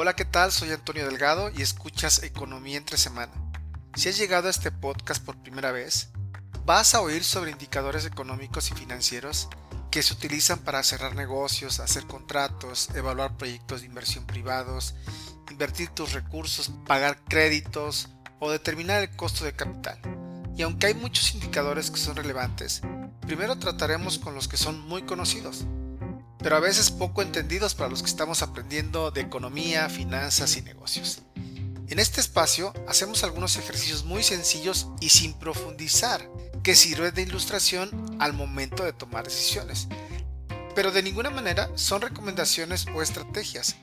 Hola, ¿qué tal? Soy Antonio Delgado y escuchas Economía entre semana. Si has llegado a este podcast por primera vez, vas a oír sobre indicadores económicos y financieros que se utilizan para cerrar negocios, hacer contratos, evaluar proyectos de inversión privados, invertir tus recursos, pagar créditos o determinar el costo de capital. Y aunque hay muchos indicadores que son relevantes, primero trataremos con los que son muy conocidos, pero a veces poco entendidos para los que estamos aprendiendo de economía, finanzas y negocios. En este espacio hacemos algunos ejercicios muy sencillos y sin profundizar que sirven de ilustración al momento de tomar decisiones. Pero de ninguna manera son recomendaciones o estrategias.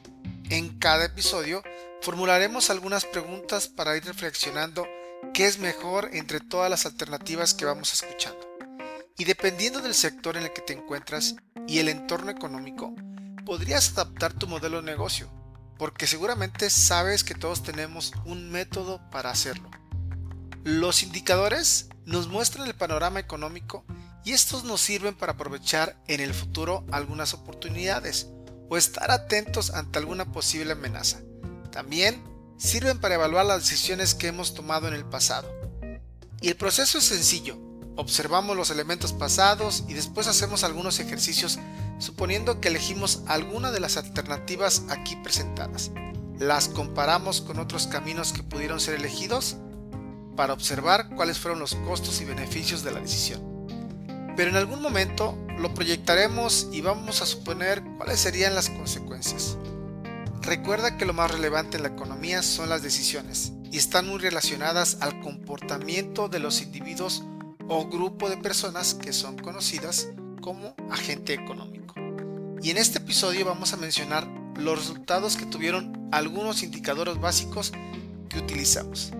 En cada episodio formularemos algunas preguntas para ir reflexionando qué es mejor entre todas las alternativas que vamos escuchando. Y dependiendo del sector en el que te encuentras y el entorno económico, podrías adaptar tu modelo de negocio, porque seguramente sabes que todos tenemos un método para hacerlo. Los indicadores nos muestran el panorama económico y estos nos sirven para aprovechar en el futuro algunas oportunidades o estar atentos ante alguna posible amenaza. También sirven para evaluar las decisiones que hemos tomado en el pasado. Y el proceso es sencillo observamos los elementos pasados y después hacemos algunos ejercicios suponiendo que elegimos alguna de las alternativas aquí presentadas. Las comparamos con otros caminos que pudieron ser elegidos para observar cuáles fueron los costos y beneficios de la decisión. Pero en algún momento lo proyectaremos y vamos a suponer cuáles serían las consecuencias. Recuerda que lo más relevante en la economía son las decisiones y están muy relacionadas al comportamiento de los individuos o grupo de personas que son conocidas como agente económico. Y en este episodio vamos a mencionar los resultados que tuvieron algunos indicadores básicos que utilizamos.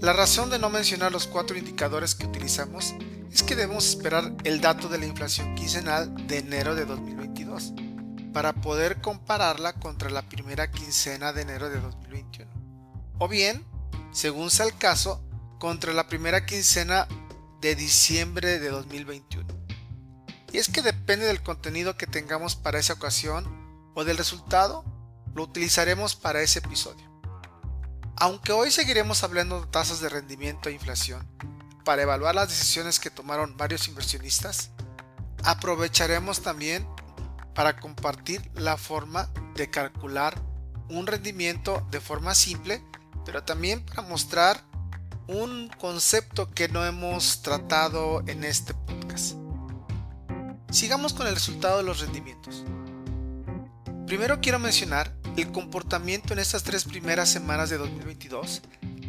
La razón de no mencionar los cuatro indicadores que utilizamos es que debemos esperar el dato de la inflación quincenal de enero de 2022 para poder compararla contra la primera quincena de enero de 2021. O bien, según sea el caso, contra la primera quincena de diciembre de 2021. Y es que depende del contenido que tengamos para esa ocasión o del resultado, lo utilizaremos para ese episodio. Aunque hoy seguiremos hablando de tasas de rendimiento e inflación para evaluar las decisiones que tomaron varios inversionistas, aprovecharemos también para compartir la forma de calcular un rendimiento de forma simple, pero también para mostrar un concepto que no hemos tratado en este podcast. Sigamos con el resultado de los rendimientos. Primero quiero mencionar el comportamiento en estas tres primeras semanas de 2022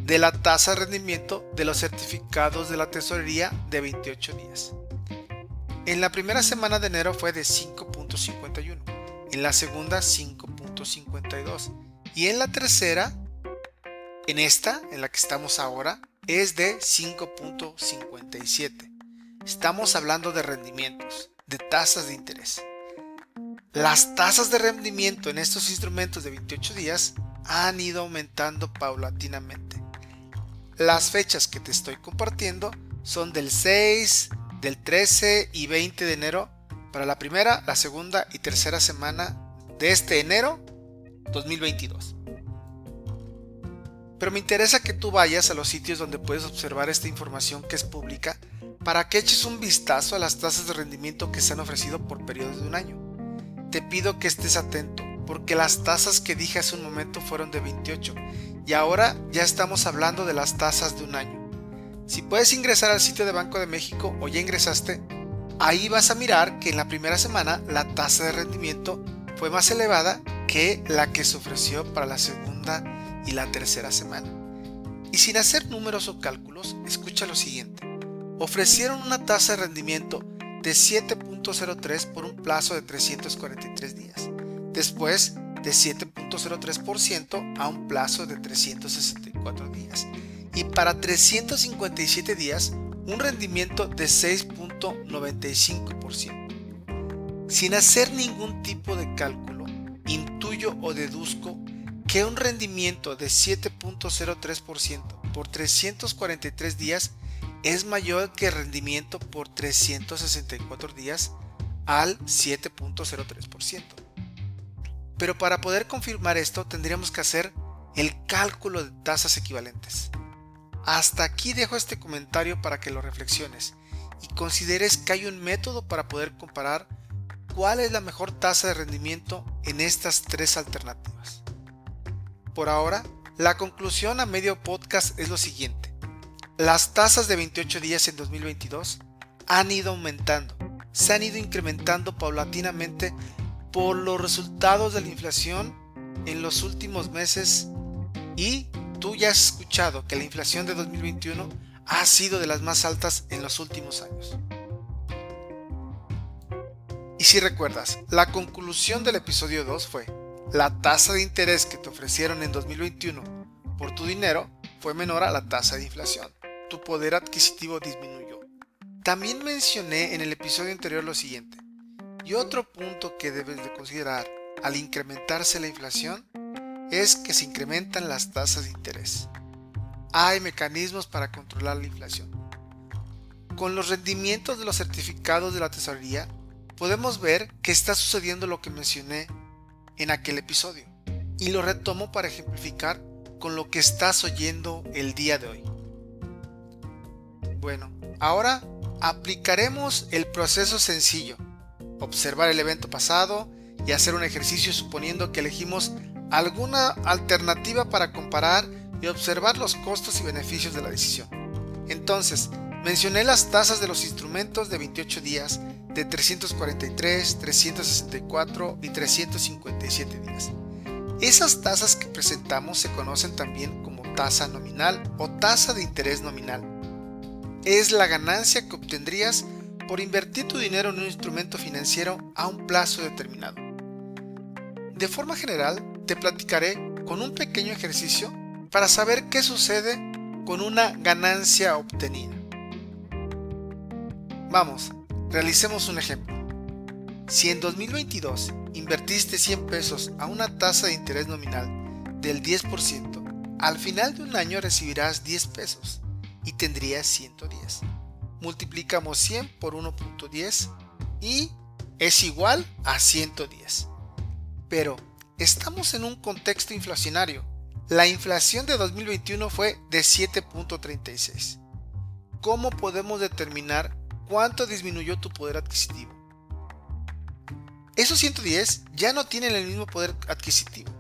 de la tasa de rendimiento de los certificados de la tesorería de 28 días. En la primera semana de enero fue de 5.51, en la segunda 5.52 y en la tercera en esta, en la que estamos ahora, es de 5.57. Estamos hablando de rendimientos, de tasas de interés. Las tasas de rendimiento en estos instrumentos de 28 días han ido aumentando paulatinamente. Las fechas que te estoy compartiendo son del 6, del 13 y 20 de enero para la primera, la segunda y tercera semana de este enero 2022. Pero me interesa que tú vayas a los sitios donde puedes observar esta información que es pública para que eches un vistazo a las tasas de rendimiento que se han ofrecido por periodos de un año. Te pido que estés atento porque las tasas que dije hace un momento fueron de 28 y ahora ya estamos hablando de las tasas de un año. Si puedes ingresar al sitio de Banco de México o ya ingresaste, ahí vas a mirar que en la primera semana la tasa de rendimiento fue más elevada que la que se ofreció para la segunda y la tercera semana. Y sin hacer números o cálculos, escucha lo siguiente. Ofrecieron una tasa de rendimiento de 7.03 por un plazo de 343 días, después de 7.03% a un plazo de 364 días y para 357 días un rendimiento de 6.95%. Sin hacer ningún tipo de cálculo, intuyo o deduzco que un rendimiento de 7.03% por 343 días es mayor que el rendimiento por 364 días al 7.03%. Pero para poder confirmar esto tendríamos que hacer el cálculo de tasas equivalentes. Hasta aquí dejo este comentario para que lo reflexiones y consideres que hay un método para poder comparar cuál es la mejor tasa de rendimiento en estas tres alternativas. Por ahora, la conclusión a medio podcast es lo siguiente. Las tasas de 28 días en 2022 han ido aumentando, se han ido incrementando paulatinamente por los resultados de la inflación en los últimos meses y tú ya has escuchado que la inflación de 2021 ha sido de las más altas en los últimos años. Y si recuerdas, la conclusión del episodio 2 fue, la tasa de interés que te ofrecieron en 2021 por tu dinero fue menor a la tasa de inflación. Tu poder adquisitivo disminuyó. También mencioné en el episodio anterior lo siguiente. Y otro punto que debes de considerar al incrementarse la inflación es que se incrementan las tasas de interés. Hay mecanismos para controlar la inflación. Con los rendimientos de los certificados de la tesorería, podemos ver que está sucediendo lo que mencioné en aquel episodio. Y lo retomo para ejemplificar con lo que estás oyendo el día de hoy. Bueno, ahora aplicaremos el proceso sencillo. Observar el evento pasado y hacer un ejercicio suponiendo que elegimos alguna alternativa para comparar y observar los costos y beneficios de la decisión. Entonces, mencioné las tasas de los instrumentos de 28 días de 343, 364 y 357 días. Esas tasas que presentamos se conocen también como tasa nominal o tasa de interés nominal. Es la ganancia que obtendrías por invertir tu dinero en un instrumento financiero a un plazo determinado. De forma general, te platicaré con un pequeño ejercicio para saber qué sucede con una ganancia obtenida. Vamos, realicemos un ejemplo. Si en 2022 invertiste 100 pesos a una tasa de interés nominal del 10%, al final de un año recibirás 10 pesos y tendrías 110. Multiplicamos 100 por 1.10 y es igual a 110. Pero estamos en un contexto inflacionario. La inflación de 2021 fue de 7.36. ¿Cómo podemos determinar cuánto disminuyó tu poder adquisitivo? Esos 110 ya no tienen el mismo poder adquisitivo.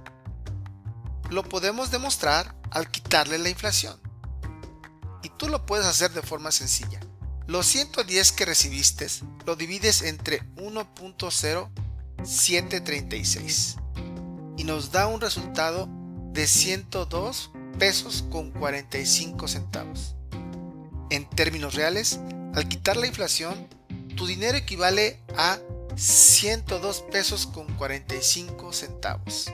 Lo podemos demostrar al quitarle la inflación. Y tú lo puedes hacer de forma sencilla. Los 110 que recibiste lo divides entre 1.0736 y nos da un resultado de 102 pesos con 45 centavos. En términos reales, al quitar la inflación, tu dinero equivale a 102 pesos con 45 centavos.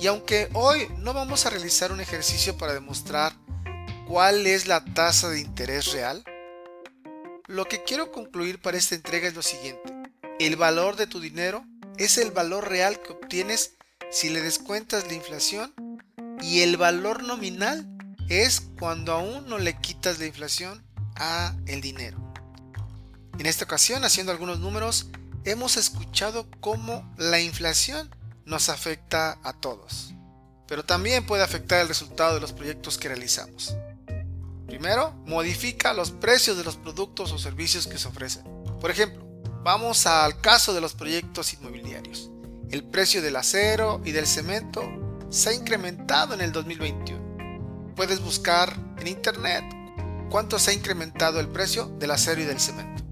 Y aunque hoy no vamos a realizar un ejercicio para demostrar cuál es la tasa de interés real, lo que quiero concluir para esta entrega es lo siguiente. El valor de tu dinero es el valor real que obtienes si le descuentas la inflación y el valor nominal es cuando aún no le quitas la inflación a el dinero. En esta ocasión, haciendo algunos números, hemos escuchado cómo la inflación nos afecta a todos, pero también puede afectar el resultado de los proyectos que realizamos. Primero, modifica los precios de los productos o servicios que se ofrecen. Por ejemplo, Vamos al caso de los proyectos inmobiliarios. El precio del acero y del cemento se ha incrementado en el 2021. Puedes buscar en internet cuánto se ha incrementado el precio del acero y del cemento.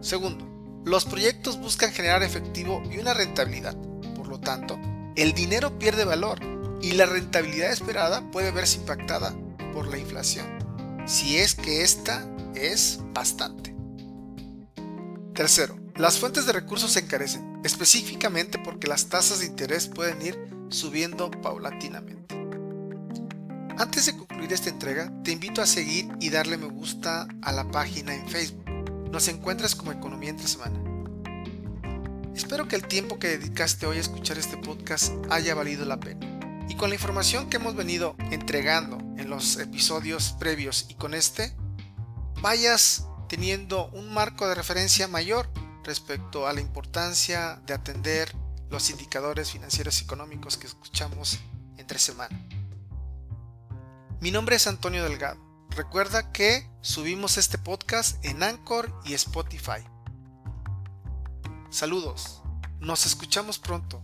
Segundo, los proyectos buscan generar efectivo y una rentabilidad. Por lo tanto, el dinero pierde valor y la rentabilidad esperada puede verse impactada por la inflación, si es que esta es bastante. Tercero, las fuentes de recursos se encarecen, específicamente porque las tasas de interés pueden ir subiendo paulatinamente. Antes de concluir esta entrega, te invito a seguir y darle me gusta a la página en Facebook. Nos encuentras como Economía entre semana. Espero que el tiempo que dedicaste hoy a escuchar este podcast haya valido la pena. Y con la información que hemos venido entregando en los episodios previos y con este, vayas teniendo un marco de referencia mayor respecto a la importancia de atender los indicadores financieros y económicos que escuchamos entre semana. Mi nombre es Antonio Delgado. Recuerda que subimos este podcast en Anchor y Spotify. Saludos. Nos escuchamos pronto.